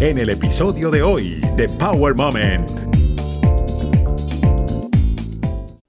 en el episodio de hoy de Power Moment.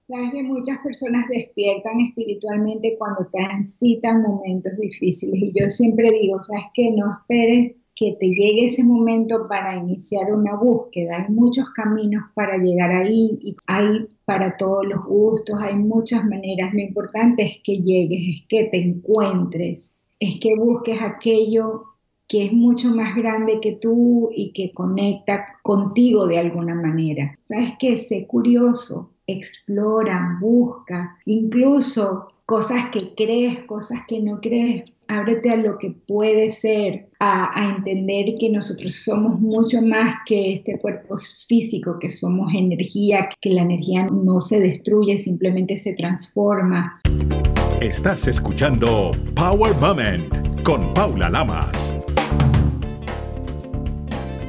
Sabes que muchas personas despiertan espiritualmente cuando transitan momentos difíciles y yo siempre digo, sabes que no esperes que te llegue ese momento para iniciar una búsqueda. Hay muchos caminos para llegar ahí y hay para todos los gustos, hay muchas maneras. Lo importante es que llegues, es que te encuentres, es que busques aquello que es mucho más grande que tú y que conecta contigo de alguna manera. ¿Sabes qué? Sé curioso, explora, busca, incluso cosas que crees, cosas que no crees. Ábrete a lo que puede ser, a, a, entender que nosotros somos mucho más que este cuerpo físico, que somos energía, que la energía no se destruye, simplemente se transforma. Estás escuchando Power Moment con Paula Lamas.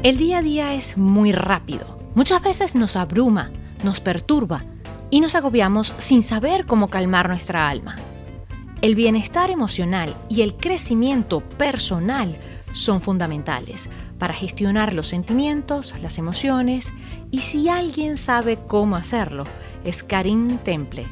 El día a día es muy rápido. Muchas veces nos abruma, nos perturba y nos agobiamos sin saber cómo calmar nuestra alma. El bienestar emocional y el crecimiento personal son fundamentales para gestionar los sentimientos, las emociones y si alguien sabe cómo hacerlo, es Karin Temple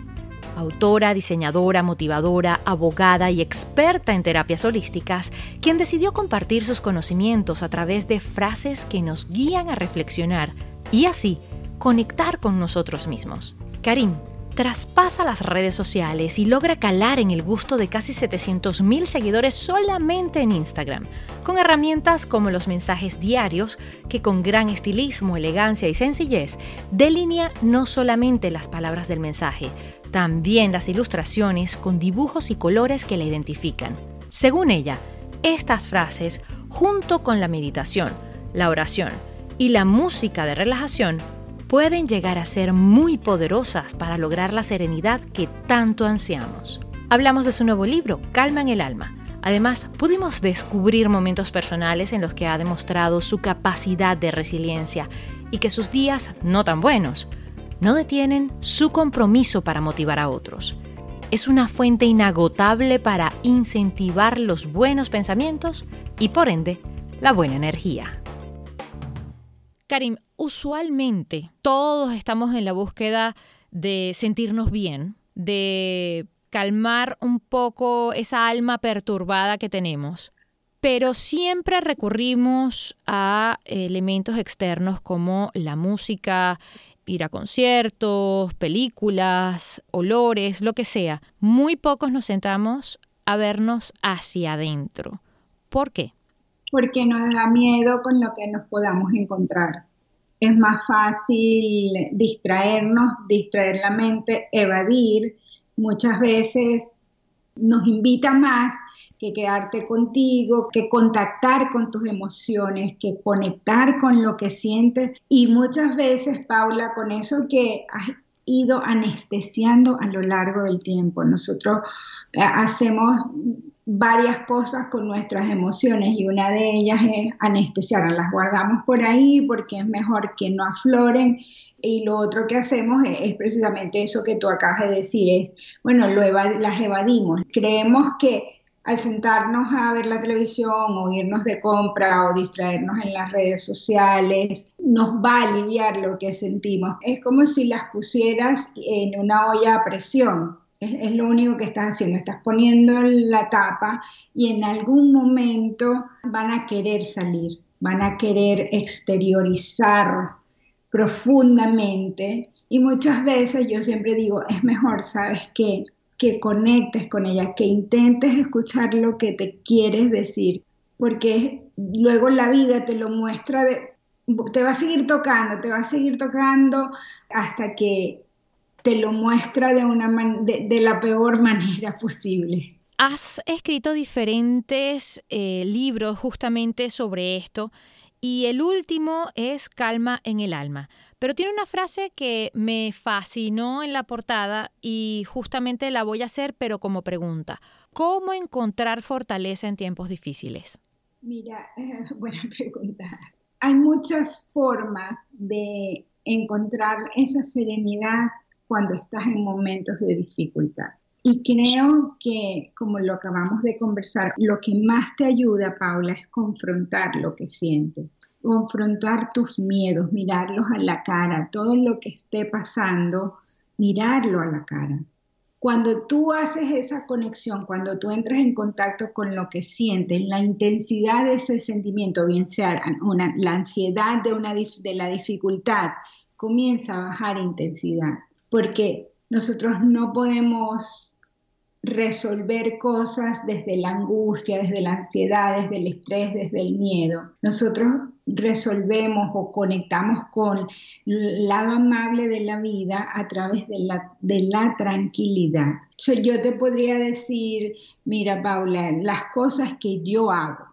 autora, diseñadora, motivadora, abogada y experta en terapias holísticas, quien decidió compartir sus conocimientos a través de frases que nos guían a reflexionar y así conectar con nosotros mismos. Karim traspasa las redes sociales y logra calar en el gusto de casi 700.000 seguidores solamente en Instagram, con herramientas como los mensajes diarios que con gran estilismo, elegancia y sencillez delinea no solamente las palabras del mensaje, también las ilustraciones con dibujos y colores que la identifican. Según ella, estas frases, junto con la meditación, la oración y la música de relajación, pueden llegar a ser muy poderosas para lograr la serenidad que tanto ansiamos. Hablamos de su nuevo libro, Calma en el Alma. Además, pudimos descubrir momentos personales en los que ha demostrado su capacidad de resiliencia y que sus días no tan buenos no detienen su compromiso para motivar a otros. Es una fuente inagotable para incentivar los buenos pensamientos y por ende la buena energía. Karim, usualmente todos estamos en la búsqueda de sentirnos bien, de calmar un poco esa alma perturbada que tenemos, pero siempre recurrimos a elementos externos como la música, ir a conciertos, películas, olores, lo que sea. Muy pocos nos sentamos a vernos hacia adentro. ¿Por qué? Porque nos da miedo con lo que nos podamos encontrar. Es más fácil distraernos, distraer la mente, evadir. Muchas veces nos invita más que quedarte contigo, que contactar con tus emociones, que conectar con lo que sientes. Y muchas veces, Paula, con eso que has ido anestesiando a lo largo del tiempo. Nosotros eh, hacemos varias cosas con nuestras emociones y una de ellas es anestesiarlas, las guardamos por ahí porque es mejor que no afloren y lo otro que hacemos es, precisamente eso que tú acabas de decir, es, bueno, lo las evadimos, creemos que al sentarnos a ver la televisión o irnos de compra o distraernos en las redes sociales, nos va a aliviar lo que sentimos. Es como si las pusieras en una olla a presión. Es, lo único que estás haciendo, estás poniendo la tapa y en algún momento van a querer salir, van a querer exteriorizar profundamente y muchas veces yo siempre digo, es mejor, ¿sabes qué? Que conectes con ella, que intentes escuchar lo que te quieres decir, porque luego la vida te lo muestra, te va a seguir tocando, te va a seguir tocando hasta que te lo muestra de, una de, la peor manera posible. Has escrito diferentes eh, libros justamente sobre esto y el último es Calma en el alma. Pero tiene una frase que me fascinó en la portada y justamente la voy a hacer, pero como pregunta. ¿Cómo encontrar fortaleza en tiempos difíciles? Mira, buena pregunta. Hay muchas formas de encontrar esa serenidad cuando estás en momentos de dificultad. Y creo que, como lo acabamos de conversar, lo que más te ayuda, Paula, es confrontar lo que sientes confrontar tus miedos, mirarlos a la cara, todo lo que esté pasando, mirarlo a la cara. Cuando tú haces esa conexión, cuando tú entras en contacto con lo que sientes, la intensidad de ese sentimiento, bien sea la ansiedad de, una, de la dificultad, comienza a bajar intensidad, porque nosotros no podemos resolver cosas desde la angustia, desde la ansiedad, desde el estrés, desde el miedo. Nosotros resolvemos o conectamos con lado amable de la vida a través de la, la tranquilidad. yo te podría decir, mira Paula, las cosas que yo hago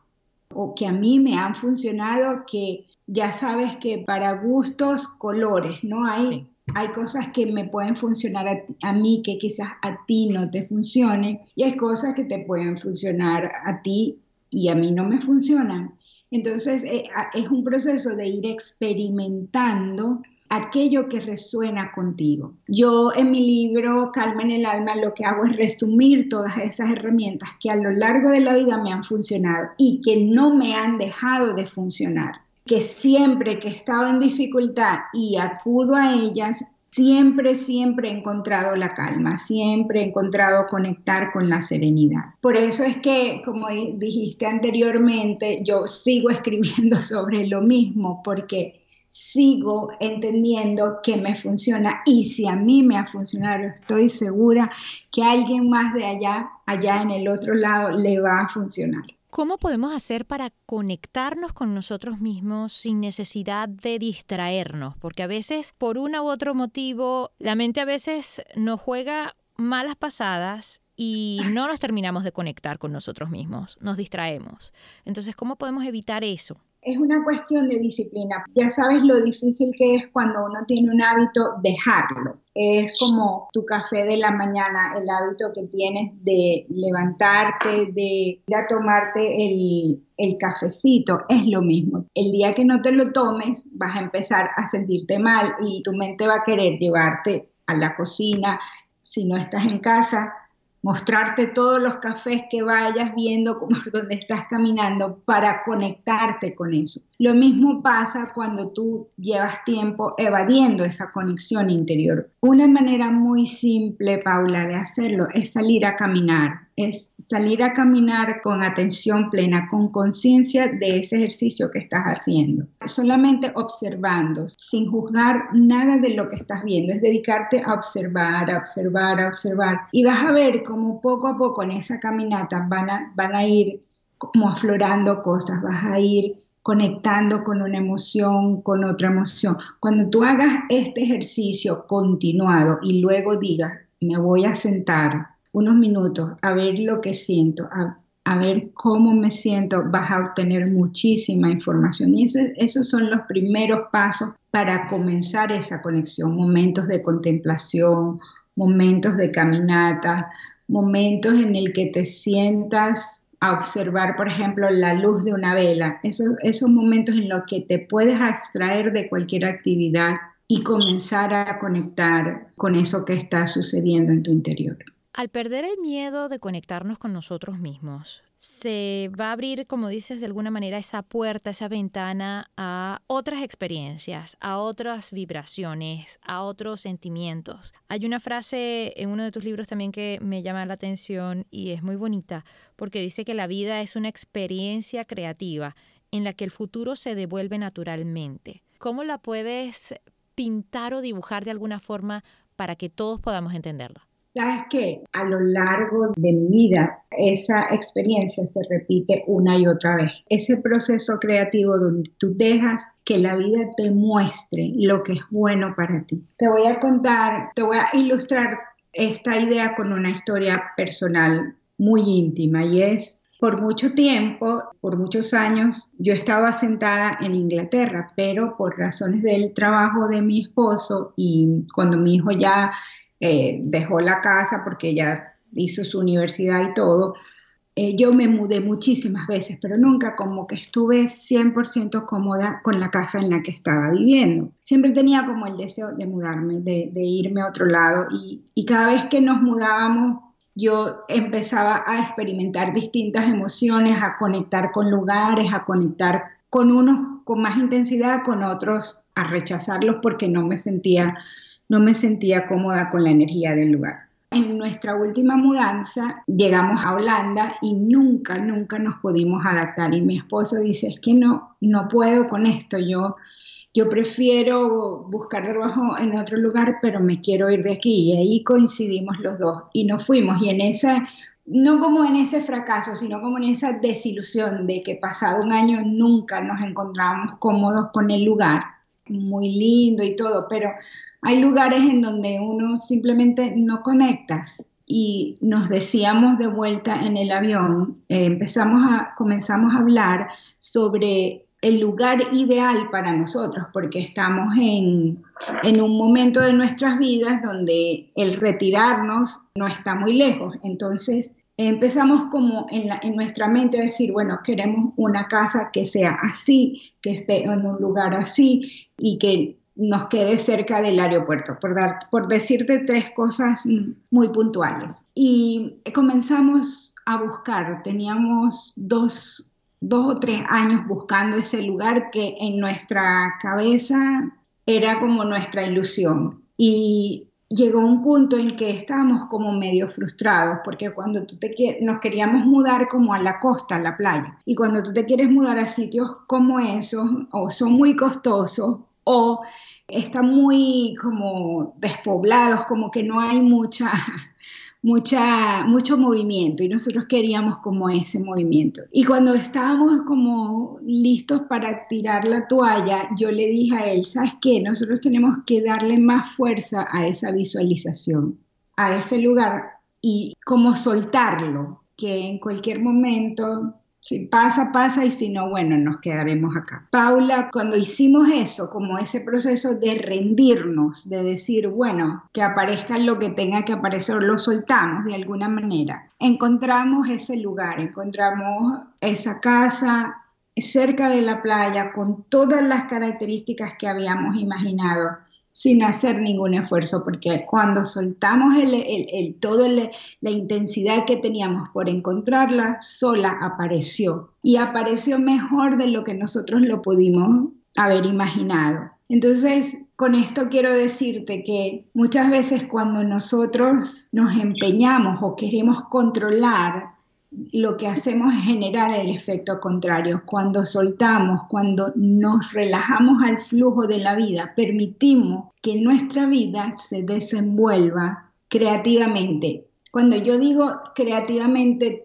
o que a mí me han funcionado, que ya sabes que para gustos, colores, ¿no? Hay hay cosas que me pueden funcionar a, mí que quizás a ti no te funcionen y hay cosas que te pueden funcionar a ti y a mí no me funcionan. Entonces eh, es un proceso de ir experimentando aquello que resuena contigo. Yo en mi libro Calma en el alma lo que hago es resumir todas esas herramientas que a lo largo de la vida me han funcionado y que no me han dejado de funcionar que siempre que he estado en dificultad y acudo a ellas, siempre, siempre he encontrado la calma, siempre he encontrado conectar con la serenidad. Por eso es que, como dijiste anteriormente, yo sigo escribiendo sobre lo mismo, porque sigo entendiendo que me funciona y si a mí me ha funcionado, estoy segura que a alguien más de allá, allá en el otro lado, le va a funcionar. ¿Cómo podemos hacer para conectarnos con nosotros mismos sin necesidad de distraernos? Porque a veces, por uno u otro motivo, la mente a veces nos juega malas pasadas y no nos terminamos de conectar con nosotros mismos, nos distraemos. Entonces, ¿cómo podemos evitar eso? Es una cuestión de disciplina. Ya sabes lo difícil que es cuando uno tiene un hábito dejarlo. Es como tu café de la mañana, el hábito que tienes de levantarte, de ir a tomarte el, el cafecito, es lo mismo. El día que no te lo tomes, vas a empezar a sentirte mal y tu mente va a querer llevarte a la cocina. Si no estás en casa, mostrarte todos los cafés que vayas viendo por donde estás caminando para conectarte con eso. Lo mismo pasa cuando tú llevas tiempo evadiendo esa conexión interior. Una manera muy simple, Paula, de hacerlo es salir a caminar es salir a caminar con atención plena, con conciencia de ese ejercicio que estás haciendo. Solamente observando, sin juzgar nada de lo que estás viendo, es dedicarte a observar, a observar, a observar. Y vas a ver cómo poco a poco en esa caminata van a, van a ir como aflorando cosas, vas a ir conectando con una emoción, con otra emoción. Cuando tú hagas este ejercicio continuado y luego digas, me voy a sentar unos minutos a ver lo que siento, a, ver cómo me siento, vas a obtener muchísima información. Y esos son los primeros pasos para comenzar esa conexión, momentos de contemplación, momentos de caminata, momentos en el que te sientas a observar, por ejemplo, la luz de una vela, esos, esos momentos en los que te puedes abstraer de cualquier actividad y comenzar a conectar con eso que está sucediendo en tu interior. Al perder el miedo de conectarnos con nosotros mismos, se va a abrir, como dices, de alguna manera esa puerta, esa ventana a otras experiencias, a otras vibraciones, a otros sentimientos. Hay una frase en uno de tus libros también que me llama la atención y es muy bonita, porque dice que la vida es una experiencia creativa en la que el futuro se devuelve naturalmente. ¿Cómo la puedes pintar o dibujar de alguna forma para que todos podamos entenderla? Sabes que a lo largo de mi vida esa experiencia se repite una y otra vez. Ese proceso creativo donde tú dejas que la vida te muestre lo que es bueno para ti. Te voy a contar, te voy a ilustrar esta idea con una historia personal muy íntima y es por mucho tiempo, por muchos años, yo estaba sentada en Inglaterra, pero por razones del trabajo de mi esposo y cuando mi hijo ya eh, dejó la casa porque ya hizo su universidad y todo. Eh, yo me mudé muchísimas veces, pero nunca como que estuve 100% cómoda con la casa en la que estaba viviendo. Siempre tenía como el deseo de mudarme, de, irme a otro lado y, y cada vez que nos mudábamos yo empezaba a experimentar distintas emociones, a conectar con lugares, a conectar con unos con más intensidad, con otros a rechazarlos porque no me sentía, no me sentía cómoda con la energía del lugar. En nuestra última mudanza llegamos a Holanda y nunca, nunca nos pudimos adaptar. Y mi esposo dice, es que no, no puedo con esto, yo, yo prefiero buscar trabajo en otro lugar, pero me quiero ir de aquí. Y ahí coincidimos los dos y nos fuimos. Y en esa, no como en ese fracaso, sino como en esa desilusión de que pasado un año nunca nos encontrábamos cómodos con el lugar, muy lindo y todo, pero hay lugares en donde uno simplemente no conectas y nos decíamos de vuelta en el avión, eh, empezamos a, comenzamos a hablar sobre el lugar ideal para nosotros, porque estamos en, en, un momento de nuestras vidas donde el retirarnos no está muy lejos. Entonces empezamos como en, nuestra mente a decir, bueno, queremos una casa que sea así, que esté en un lugar así y que nos quede cerca del aeropuerto, por, dar, por decirte tres cosas muy puntuales. Y comenzamos a buscar, teníamos dos, dos o tres años buscando ese lugar que en nuestra cabeza era como nuestra ilusión. Y llegó un punto en que estábamos como medio frustrados, porque cuando tú te nos queríamos mudar como a la costa, a la playa, y cuando tú te quieres mudar a sitios como esos, o son muy costosos, o están muy como despoblados, como que no hay mucha, mucha, mucho movimiento y nosotros queríamos como ese movimiento. Y cuando estábamos como listos para tirar la toalla, yo le dije a él, ¿sabes qué? Nosotros tenemos que darle más fuerza a esa visualización, a ese lugar y como soltarlo, que en cualquier momento si pasa, pasa y si no, bueno, nos quedaremos acá. Paula, cuando hicimos eso, como ese proceso de rendirnos, de decir, bueno, que aparezca lo que tenga que aparecer, lo soltamos de alguna manera, encontramos ese lugar, encontramos esa casa cerca de la playa con todas las características que habíamos imaginado sin hacer ningún esfuerzo, porque cuando soltamos el, el, toda la intensidad que teníamos por encontrarla, sola apareció. Y apareció mejor de lo que nosotros lo pudimos haber imaginado. Entonces, con esto quiero decirte que muchas veces cuando nosotros nos empeñamos o queremos controlar lo que hacemos es generar el efecto contrario. Cuando soltamos, cuando nos relajamos al flujo de la vida, permitimos que nuestra vida se desenvuelva creativamente. Cuando yo digo creativamente,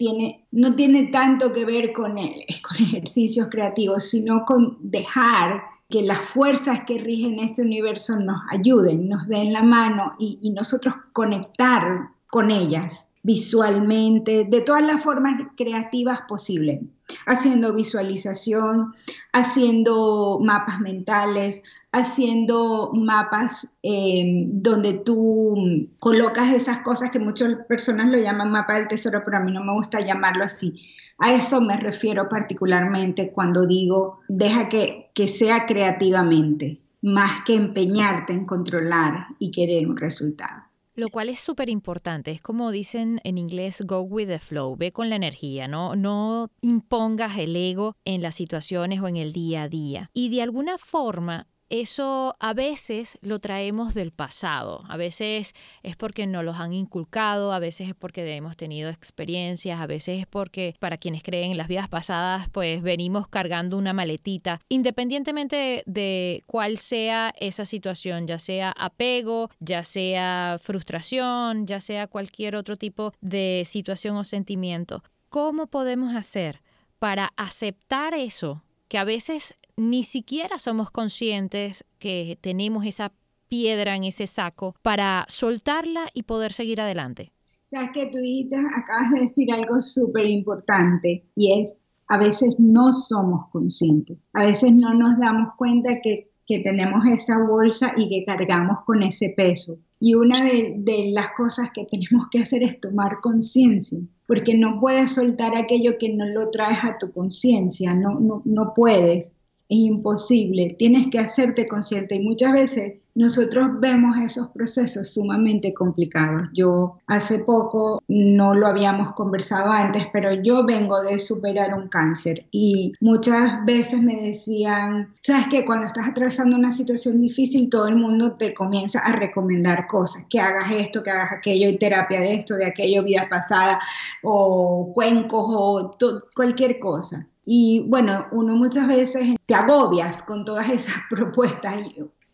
no tiene tanto que ver con, ejercicios creativos, sino con dejar que las fuerzas que rigen este universo nos ayuden, nos den la mano y nosotros conectar con ellas visualmente, de todas las formas creativas posibles, haciendo visualización, haciendo mapas mentales, haciendo mapas em, donde tú colocas esas cosas que muchas personas lo llaman mapa del tesoro, pero a mí no me gusta llamarlo así. A eso me refiero particularmente cuando digo, deja que, que sea creativamente, más que empeñarte en controlar y querer un resultado. Lo cual es súper importante. Es como dicen en inglés, go with the flow, ve con la energía, ¿no? No impongas el ego en las situaciones o en el día a día. Y de alguna forma, eso a veces lo traemos del pasado, a veces es porque nos los han inculcado, a veces es porque hemos tenido experiencias, a veces es porque para quienes creen en las vidas pasadas, pues venimos cargando una maletita, independientemente de, cuál sea esa situación, ya sea apego, ya sea frustración, ya sea cualquier otro tipo de situación o sentimiento. ¿Cómo podemos hacer para aceptar eso que a veces ni siquiera somos conscientes que tenemos esa piedra en ese saco para soltarla y poder seguir adelante. Sabes que tú dijiste, acabas de decir algo súper importante y es, a veces no somos conscientes, a veces no nos damos cuenta que, que tenemos esa bolsa y que cargamos con ese peso. Y una de, de las cosas que tenemos que hacer es tomar conciencia, porque no puedes soltar aquello que no lo traes a tu conciencia, no, no, no puedes es imposible, tienes que hacerte consciente y muchas veces nosotros vemos esos procesos sumamente complicados. Yo hace poco, no lo habíamos conversado antes, pero yo vengo de superar un cáncer y muchas veces me decían, sabes que cuando estás atravesando una situación difícil, todo el mundo te comienza a recomendar cosas, que hagas esto, que hagas aquello, y terapia de esto, de aquello, vida pasada, o cuencos, o cualquier cosa. Y bueno, uno muchas veces te agobias con todas esas propuestas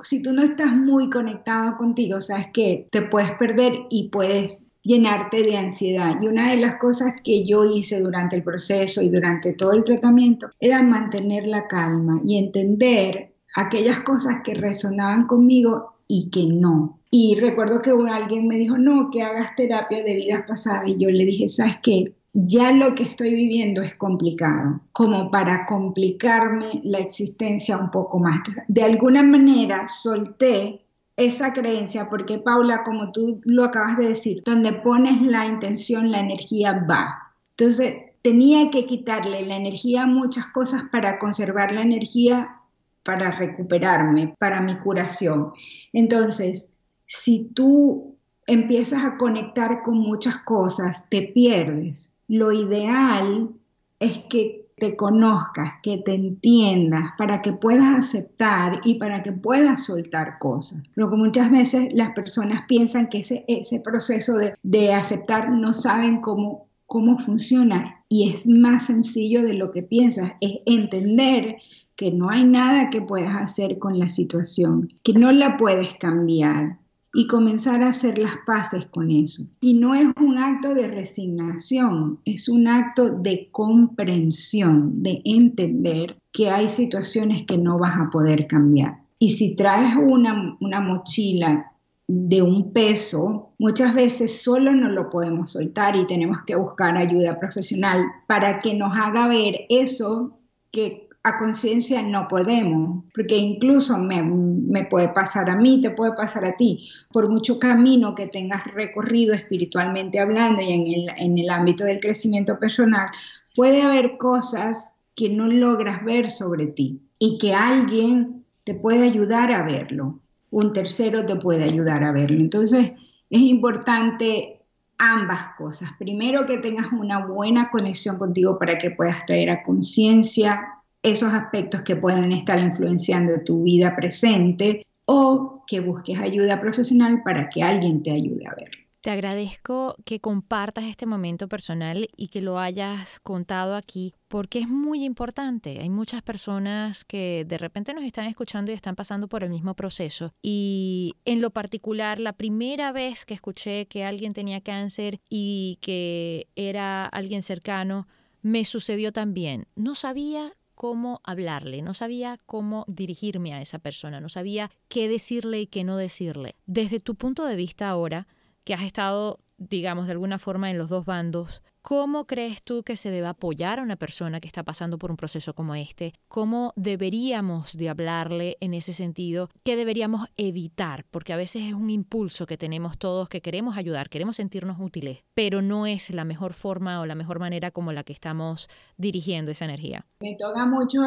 si tú no estás muy conectado contigo, sabes que te puedes perder y puedes llenarte de ansiedad. Y una de las cosas que yo hice durante el proceso y durante todo el tratamiento era mantener la calma y entender aquellas cosas que resonaban conmigo y que no. Y recuerdo que alguien me dijo, no, que hagas terapia de vidas pasadas. Y yo le dije, ¿sabes qué? Ya lo que estoy viviendo es complicado, como para complicarme la existencia un poco más. de alguna manera solté esa creencia porque Paula, como tú lo acabas de decir, donde pones la intención, la energía va. Entonces, tenía que quitarle la energía a muchas cosas para conservar la energía para recuperarme, para mi curación. Entonces, si tú empiezas a conectar con muchas cosas, te pierdes lo ideal es que te conozcas, que te entiendas, para que puedas aceptar y para que puedas soltar cosas. Pero que muchas veces las personas piensan que ese, proceso de, de aceptar no saben cómo, cómo funciona y es más sencillo de lo que piensas, es entender que no hay nada que puedas hacer con la situación, que no la puedes cambiar, y comenzar a hacer las paces con eso. Y no es un acto de resignación, es un acto de comprensión, de entender que hay situaciones que no vas a poder cambiar. Y si traes una, una mochila de un peso, muchas veces solo no lo podemos soltar y tenemos que buscar ayuda profesional para que nos haga ver eso que a conciencia no podemos, porque incluso me, puede pasar a mí, te puede pasar a ti, por mucho camino que tengas recorrido espiritualmente hablando y en el, en el ámbito del crecimiento personal, puede haber cosas que no logras ver sobre ti y que alguien te puede ayudar a verlo, un tercero te puede ayudar a verlo. Entonces, es importante ambas cosas. Primero, que tengas una buena conexión contigo para que puedas traer a conciencia esos aspectos que pueden estar influenciando tu vida presente o que busques ayuda profesional para que alguien te ayude a verlo. Te agradezco que compartas este momento personal y que lo hayas contado aquí porque es muy importante. Hay muchas personas que de repente nos están escuchando y están pasando por el mismo proceso. Y en lo particular, la primera vez que escuché que alguien tenía cáncer y que era alguien cercano, me sucedió también. No sabía cómo hablarle, no sabía cómo dirigirme a esa persona, no sabía qué decirle y qué no decirle. Desde tu punto de vista ahora, que has estado, digamos, de alguna forma en los dos bandos, ¿Cómo crees tú que se debe apoyar a una persona que está pasando por un proceso como este? ¿Cómo deberíamos de hablarle en ese sentido? ¿Qué deberíamos evitar? Porque a veces es un impulso que tenemos todos que queremos ayudar, queremos sentirnos útiles, pero no es la mejor forma o la mejor manera como la que estamos dirigiendo esa energía. Me toca mucho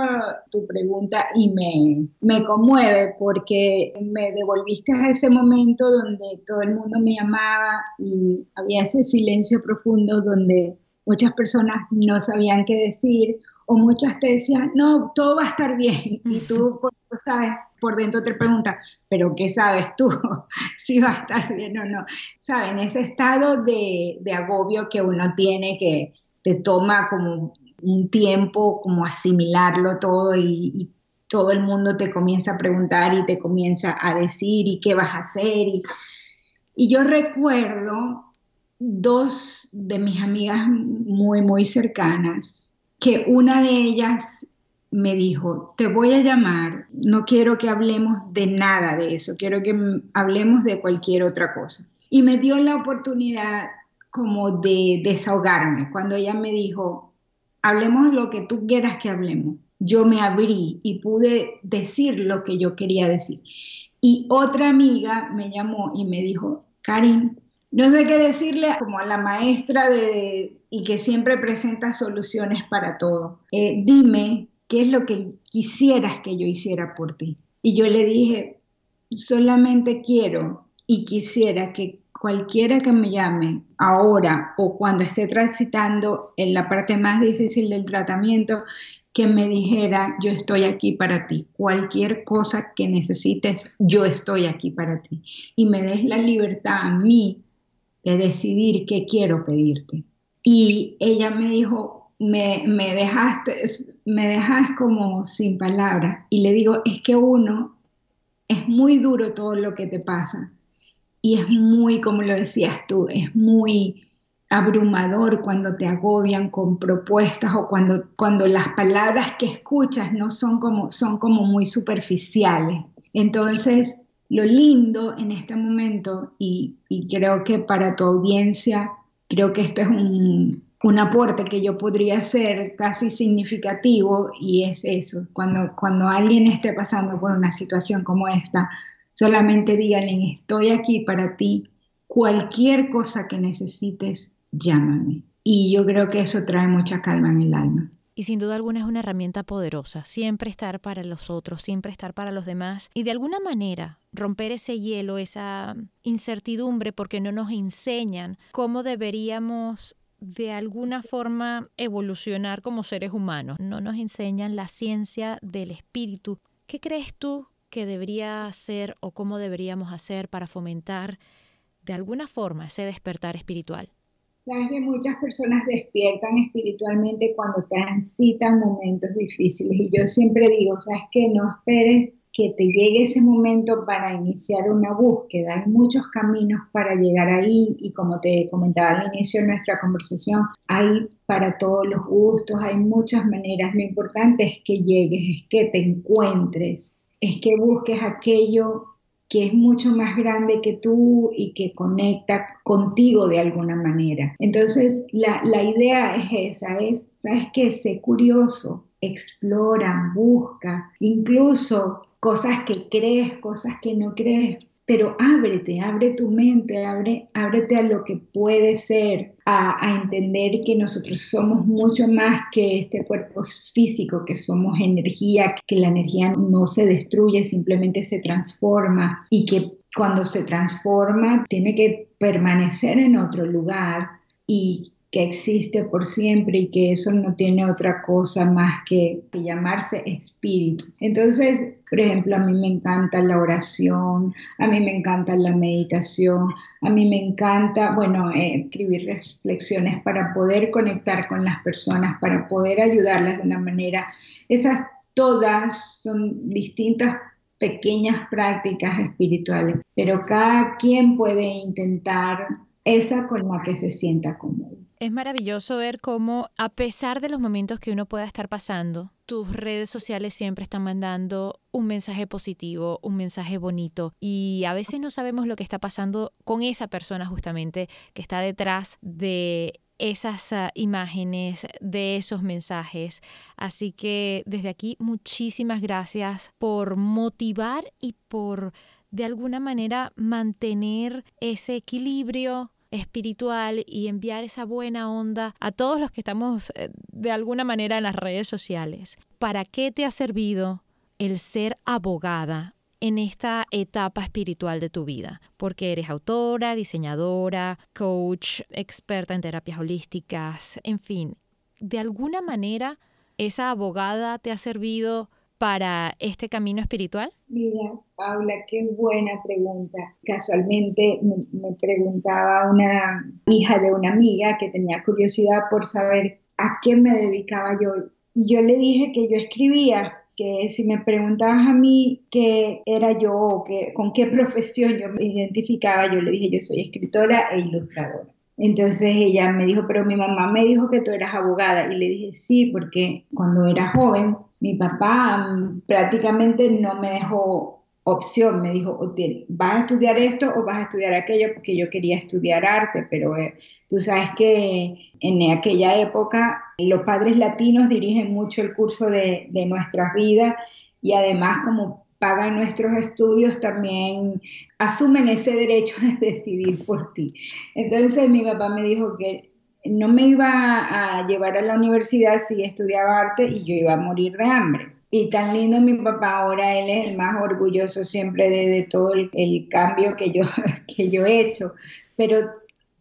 tu pregunta y me, me conmueve porque me devolviste a ese momento donde todo el mundo me llamaba y había ese silencio profundo donde muchas personas no sabían qué decir o muchas te decían, no, todo va a estar bien. Y tú, por, sabes, por dentro te preguntas, pero ¿qué sabes tú? si va a estar bien o no. Saben, ese estado de, agobio que uno tiene que te toma como un tiempo como asimilarlo todo y, todo el mundo te comienza a preguntar y te comienza a decir y qué vas a hacer. Y, y yo recuerdo dos de mis amigas muy, muy cercanas, que una de ellas me dijo, te voy a llamar, no quiero que hablemos de nada de eso, quiero que hablemos de cualquier otra cosa. Y me dio la oportunidad como de desahogarme. Cuando ella me dijo, hablemos lo que tú quieras que hablemos, yo me abrí y pude decir lo que yo quería decir. Y otra amiga me llamó y me dijo, Karin, no sé qué decirle como a la maestra de, y que siempre presenta soluciones para todo. Eh, dime ¿qué es lo que quisieras que yo hiciera por ti? Y yo le dije, solamente quiero y quisiera que cualquiera que me llame ahora o cuando esté transitando en la parte más difícil del tratamiento, que me dijera, yo estoy aquí para ti. Cualquier cosa que necesites, yo estoy aquí para ti. Y me des la libertad a mí de decidir qué quiero pedirte. Y ella me dijo, me, me dejaste, me dejas como sin palabras. Y le digo, es que uno, es muy duro todo lo que te pasa. Y es muy, como lo decías tú, es muy abrumador cuando te agobian con propuestas o cuando, cuando las palabras que escuchas no son como, son como muy superficiales. Entonces, lo lindo en este momento, y, creo que para tu audiencia, creo que esto es un, un, aporte que yo podría hacer casi significativo, y es eso, cuando, cuando alguien esté pasando por una situación como esta, solamente díganle, estoy aquí para ti, cualquier cosa que necesites, llámame. Y yo creo que eso trae mucha calma en el alma. Y sin duda alguna es una herramienta poderosa, siempre estar para los otros, siempre estar para los demás y de alguna manera romper ese hielo, esa incertidumbre porque no nos enseñan cómo deberíamos de alguna forma evolucionar como seres humanos. No nos enseñan la ciencia del espíritu. ¿Qué crees tú que debería ser o cómo deberíamos hacer para fomentar de alguna forma ese despertar espiritual? Sabes que muchas personas despiertan espiritualmente cuando transitan momentos difíciles y yo siempre digo, sabes que no esperes que te llegue ese momento para iniciar una búsqueda. Hay muchos caminos para llegar ahí y como te comentaba al inicio de nuestra conversación, hay para todos los gustos, hay muchas maneras. Lo importante es que llegues, es que te encuentres, es que busques aquello que es mucho más grande que tú y que conecta contigo de alguna manera. Entonces, la, la idea es esa, es, ¿sabes qué? Sé curioso, explora, busca, incluso cosas que crees, cosas que no crees, pero ábrete, abre tu mente, abre, ábrete a lo que puede ser, a, a, entender que nosotros somos mucho más que este cuerpo físico, que somos energía, que la energía no se destruye, simplemente se transforma y que cuando se transforma tiene que permanecer en otro lugar y que existe por siempre y que eso no tiene otra cosa más que, llamarse espíritu. Entonces, por ejemplo, a mí me encanta la oración, a mí me encanta la meditación, a mí me encanta, bueno, eh, escribir reflexiones para poder conectar con las personas, para poder ayudarlas de una manera. Esas todas son distintas pequeñas prácticas espirituales, pero cada quien puede intentar esa con la que se sienta cómodo. Es maravilloso ver cómo, a pesar de los momentos que uno pueda estar pasando, tus redes sociales siempre están mandando un mensaje positivo, un mensaje bonito y a veces no sabemos lo que está pasando con esa persona justamente que está detrás de esas ah, imágenes, de esos mensajes. Así que desde aquí muchísimas gracias por motivar y por de alguna manera mantener ese equilibrio espiritual y enviar esa buena onda a todos los que estamos eh, de alguna manera en las redes sociales. ¿Para qué te ha servido el ser abogada en esta etapa espiritual de tu vida? Porque eres autora, diseñadora, coach, experta en terapias holísticas, en fin, de alguna manera esa abogada te ha servido para este camino espiritual? Mira, Paula, qué buena pregunta. Casualmente me, preguntaba una hija de una amiga que tenía curiosidad por saber a qué me dedicaba yo. Yo le dije que yo escribía, que si me preguntabas a mí qué era yo o con qué profesión yo me identificaba, yo le dije yo soy escritora e ilustradora. Entonces ella me dijo, pero mi mamá me dijo que tú eras abogada. Y le dije, sí, porque cuando era joven mi papá mm, prácticamente no me dejó opción, me dijo, vas a estudiar esto o vas a estudiar aquello, porque yo quería estudiar arte, pero eh, tú sabes que en aquella época los padres latinos dirigen mucho el curso de, de nuestras vidas. Y además como pagan nuestros estudios, también asumen ese derecho de decidir por ti. Entonces mi papá me dijo que no me iba a llevar a la universidad si estudiaba arte y yo iba a morir de hambre. Y tan lindo mi papá, ahora él es el más orgulloso siempre de, todo el, el, cambio que yo, que yo he hecho. Pero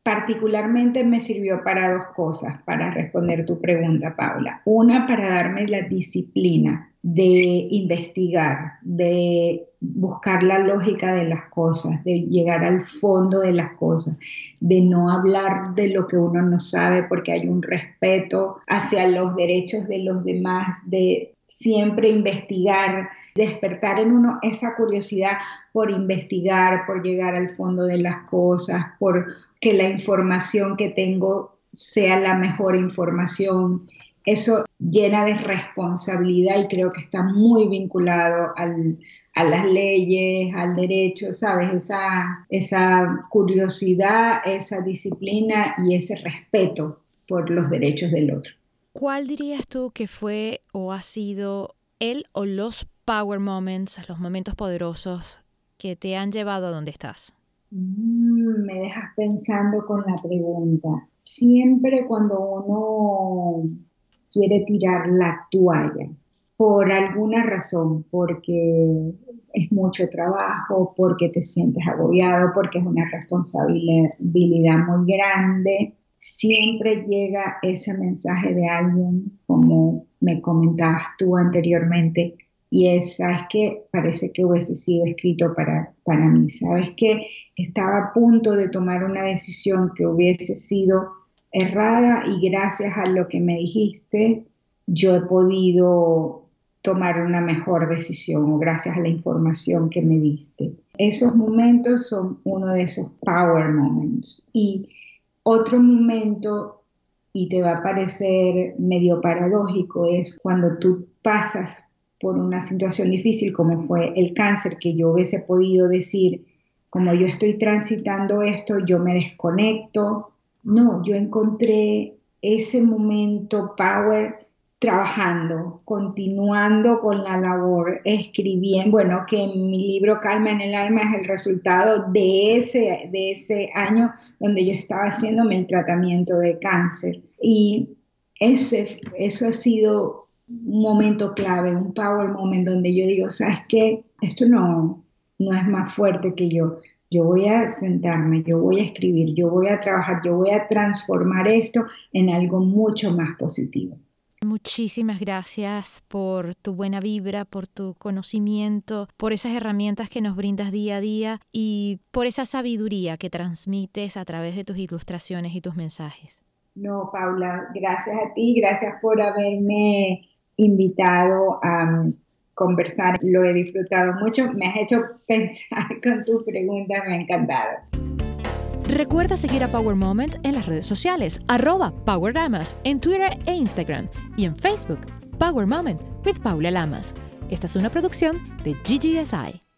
particularmente me sirvió para dos cosas, para responder tu pregunta, Paula. Una, para darme la disciplina de investigar, de buscar la lógica de las cosas, de llegar al fondo de las cosas, de no hablar de lo que uno no sabe porque hay un respeto hacia los derechos de los demás, de siempre investigar, despertar en uno esa curiosidad por investigar, por llegar al fondo de las cosas, por que la información que tengo sea la mejor información. Eso llena de responsabilidad y creo que está muy vinculado a las leyes, al derecho, ¿sabes? Esa, esa curiosidad, esa disciplina y ese respeto por los derechos del otro. ¿Cuál dirías tú que fue o ha sido el o los power moments, los momentos poderosos que te han llevado a donde estás? Mm, me dejas pensando con la pregunta. Siempre cuando uno quiere tirar la toalla, por alguna razón, porque es mucho trabajo, porque te sientes agobiado, porque es una responsabilidad muy grande, siempre llega ese mensaje de alguien, como me comentabas tú anteriormente, y es, ¿sabes qué? Parece que hubiese sido escrito para, para mí, ¿sabes qué? Estaba a punto de tomar una decisión que hubiese sido errada y gracias a lo que me dijiste, yo he podido tomar una mejor decisión o gracias a la información que me diste. Esos momentos son uno de esos power moments y otro momento, y te va a parecer medio paradójico, es cuando tú pasas por una situación difícil como fue el cáncer, que yo hubiese podido decir, como yo estoy transitando esto, yo me desconecto. No, yo encontré ese momento power trabajando, continuando con la labor, escribiendo, bueno, que mi libro Calma en el alma es el resultado de ese, de ese año donde yo estaba haciéndome el tratamiento de cáncer. Y ese, eso ha sido un momento clave, un power moment donde yo digo, ¿sabes qué? Esto no, no es más fuerte que yo. Yo voy a sentarme, yo voy a escribir, yo voy a trabajar, yo voy a transformar esto en algo mucho más positivo. Muchísimas gracias por tu buena vibra, por tu conocimiento, por esas herramientas que nos brindas día a día y por esa sabiduría que transmites a través de tus ilustraciones y tus mensajes. No, Paula, gracias a ti, gracias por haberme invitado a conversar. Lo he disfrutado mucho, me has hecho pensar con tu pregunta, me ha encantado. Recuerda seguir a Power Moment en las redes sociales, arroba Power Lamas, en Twitter e Instagram y en Facebook, Power Moment with Paula Lamas. Esta es una producción de GGSI.